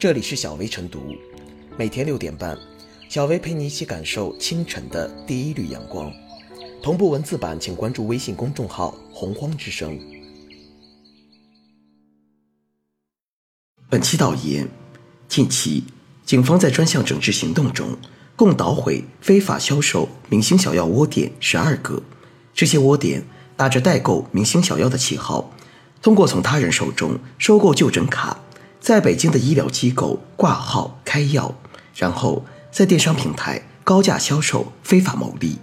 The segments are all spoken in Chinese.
这里是小薇晨读，每天六点半，小薇陪你一起感受清晨的第一缕阳光。同步文字版，请关注微信公众号“洪荒之声”。本期导言：近期，警方在专项整治行动中，共捣毁非法销售明星小药窝点十二个。这些窝点打着代购明星小药的旗号，通过从他人手中收购就诊卡。在北京的医疗机构挂号开药，然后在电商平台高价销售，非法牟利。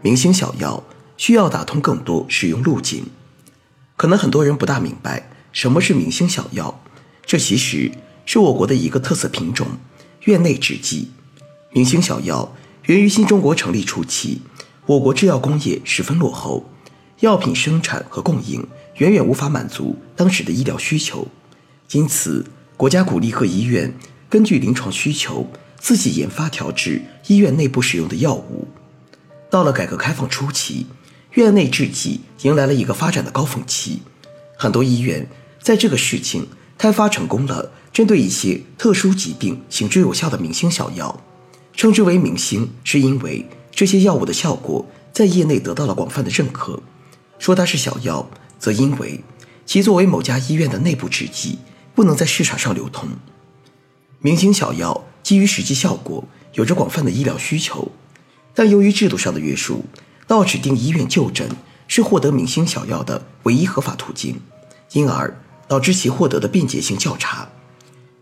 明星小药需要打通更多使用路径，可能很多人不大明白什么是明星小药，这其实是我国的一个特色品种——院内制剂。明星小药。源于新中国成立初期，我国制药工业十分落后，药品生产和供应远远无法满足当时的医疗需求，因此国家鼓励各医院根据临床需求自己研发调制医院内部使用的药物。到了改革开放初期，院内制剂迎来了一个发展的高峰期，很多医院在这个事情开发成功了，针对一些特殊疾病行之有效的明星小药。称之为明星，是因为这些药物的效果在业内得到了广泛的认可；说它是小药，则因为其作为某家医院的内部制剂，不能在市场上流通。明星小药基于实际效果，有着广泛的医疗需求，但由于制度上的约束，到指定医院就诊是获得明星小药的唯一合法途径，因而导致其获得的便捷性较差。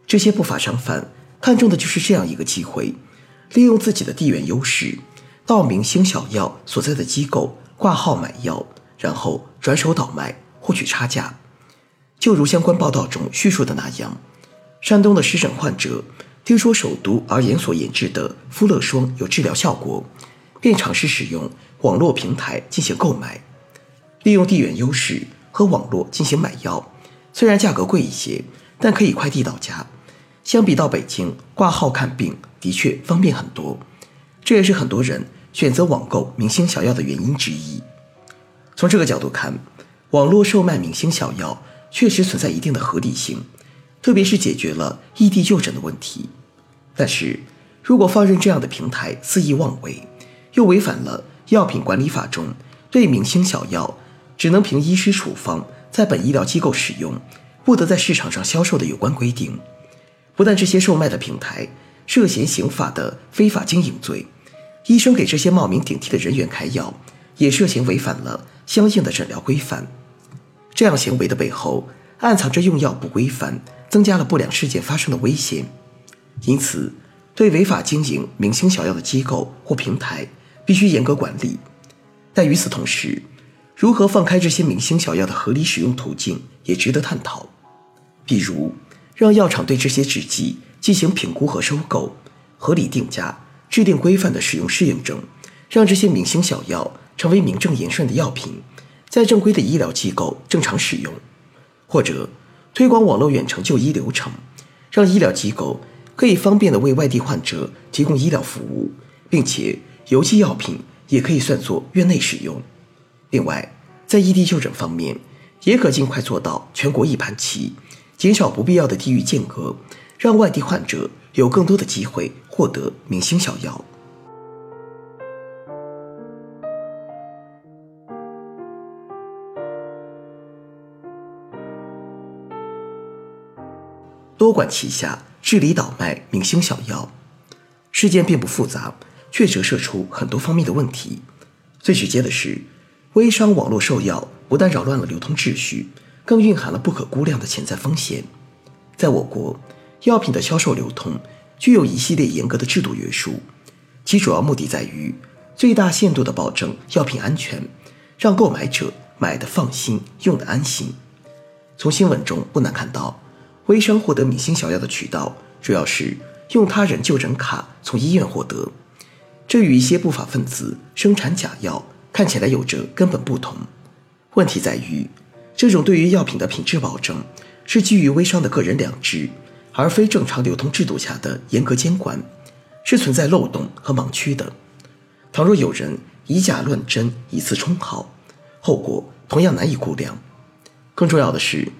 这些不法商贩看中的就是这样一个机会。利用自己的地缘优势，到明星小药所在的机构挂号买药，然后转手倒卖，获取差价。就如相关报道中叙述的那样，山东的湿疹患者听说首都而言所研制的肤乐霜有治疗效果，便尝试使用网络平台进行购买。利用地缘优势和网络进行买药，虽然价格贵一些，但可以快递到家。相比到北京挂号看病，的确方便很多，这也是很多人选择网购明星小药的原因之一。从这个角度看，网络售卖明星小药确实存在一定的合理性，特别是解决了异地就诊的问题。但是，如果放任这样的平台肆意妄为，又违反了药品管理法中对明星小药只能凭医师处方在本医疗机构使用，不得在市场上销售的有关规定。不但这些售卖的平台涉嫌刑法的非法经营罪，医生给这些冒名顶替的人员开药，也涉嫌违反了相应的诊疗规范。这样行为的背后，暗藏着用药不规范，增加了不良事件发生的危险。因此，对违法经营明星小药的机构或平台，必须严格管理。但与此同时，如何放开这些明星小药的合理使用途径，也值得探讨。比如，让药厂对这些制剂进行评估和收购，合理定价，制定规范的使用适应症，让这些明星小药成为名正言顺的药品，在正规的医疗机构正常使用；或者推广网络远程就医流程，让医疗机构可以方便的为外地患者提供医疗服务，并且邮寄药品也可以算作院内使用。另外，在异地就诊方面，也可尽快做到全国一盘棋。减少不必要的地域间隔，让外地患者有更多的机会获得明星小药。多管齐下治理倒卖明星小药，事件并不复杂，却折射出很多方面的问题。最直接的是，微商网络售药不但扰乱了流通秩序。更蕴含了不可估量的潜在风险。在我国，药品的销售流通具有一系列严格的制度约束，其主要目的在于最大限度地保证药品安全，让购买者买的放心，用的安心。从新闻中不难看到，微商获得明星小药的渠道主要是用他人就诊卡从医院获得，这与一些不法分子生产假药看起来有着根本不同。问题在于。这种对于药品的品质保证，是基于微商的个人良知，而非正常流通制度下的严格监管，是存在漏洞和盲区的。倘若有人以假乱真，以次充好，后果同样难以估量。更重要的是，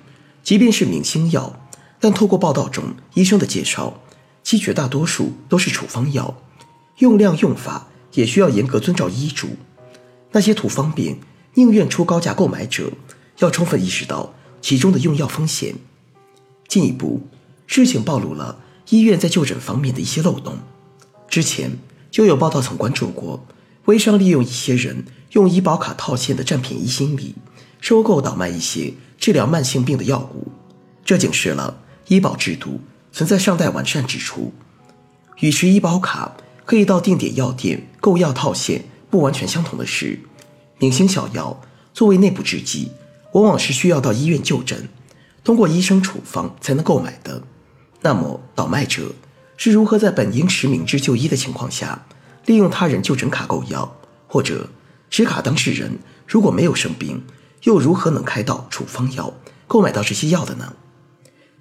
即便是明星药，但透过报道中医生的介绍，其绝大多数都是处方药，用量用法也需要严格遵照医嘱。那些图方便、宁愿出高价购买者，要充分意识到其中的用药风险。进一步，事情暴露了医院在就诊方面的一些漏洞。之前就有报道曾关注过，微商利用一些人用医保卡套现的占便宜心理，收购倒卖一些治疗慢性病的药物。这警示了医保制度存在尚待完善之处。与持医保卡可以到定点药店购药套现。不完全相同的是，明星小药作为内部制剂，往往是需要到医院就诊，通过医生处方才能购买的。那么，倒卖者是如何在本应实名制就医的情况下，利用他人就诊卡购药，或者持卡当事人如果没有生病，又如何能开到处方药，购买到这些药的呢？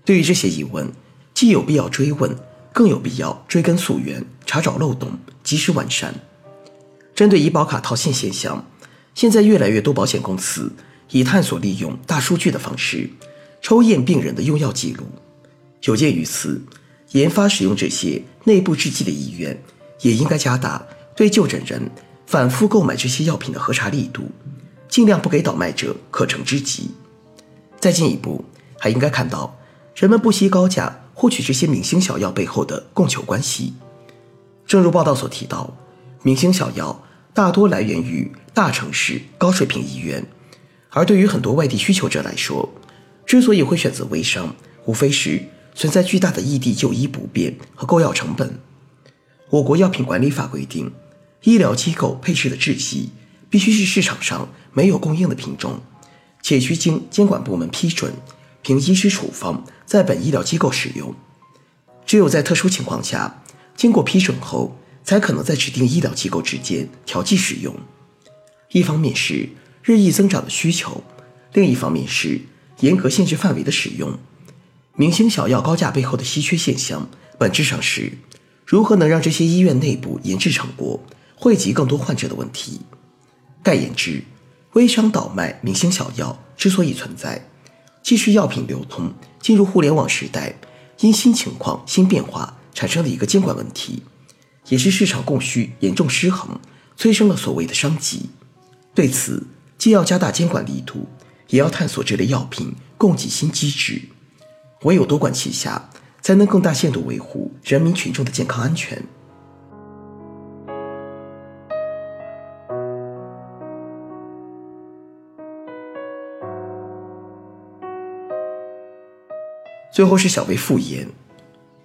对于这些疑问，既有必要追问，更有必要追根溯源，查找漏洞，及时完善。针对医保卡套现现象，现在越来越多保险公司以探索利用大数据的方式抽验病人的用药记录。有鉴于此，研发使用这些内部制剂的医院也应该加大对就诊人反复购买这些药品的核查力度，尽量不给倒卖者可乘之机。再进一步，还应该看到人们不惜高价获取这些明星小药背后的供求关系。正如报道所提到，明星小药。大多来源于大城市高水平医院，而对于很多外地需求者来说，之所以会选择微商，无非是存在巨大的异地就医不便和购药成本。我国药品管理法规定，医疗机构配置的制剂必须是市场上没有供应的品种，且需经监管部门批准，凭医师处方在本医疗机构使用。只有在特殊情况下，经过批准后。才可能在指定医疗机构之间调剂使用。一方面是日益增长的需求，另一方面是严格限制范围的使用。明星小药高价背后的稀缺现象，本质上是如何能让这些医院内部研制成果惠及更多患者的问题。概言之，微商倒卖明星小药之所以存在，既是药品流通进入互联网时代因新情况新变化产生的一个监管问题。也是市场供需严重失衡，催生了所谓的商机。对此，既要加大监管力度，也要探索这类药品供给新机制。唯有多管齐下，才能更大限度维护人民群众的健康安全。最后是小微复言，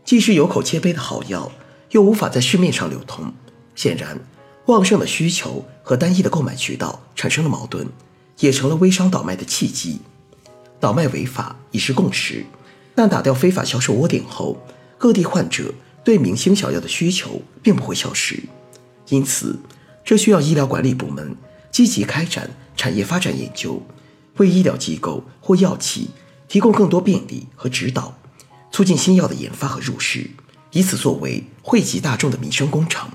既是有口皆碑的好药。又无法在市面上流通，显然，旺盛的需求和单一的购买渠道产生了矛盾，也成了微商倒卖的契机。倒卖违法已是共识，但打掉非法销售窝点后，各地患者对明星小药的需求并不会消失。因此，这需要医疗管理部门积极开展产业发展研究，为医疗机构或药企提供更多便利和指导，促进新药的研发和入市。以此作为惠及大众的民生工程。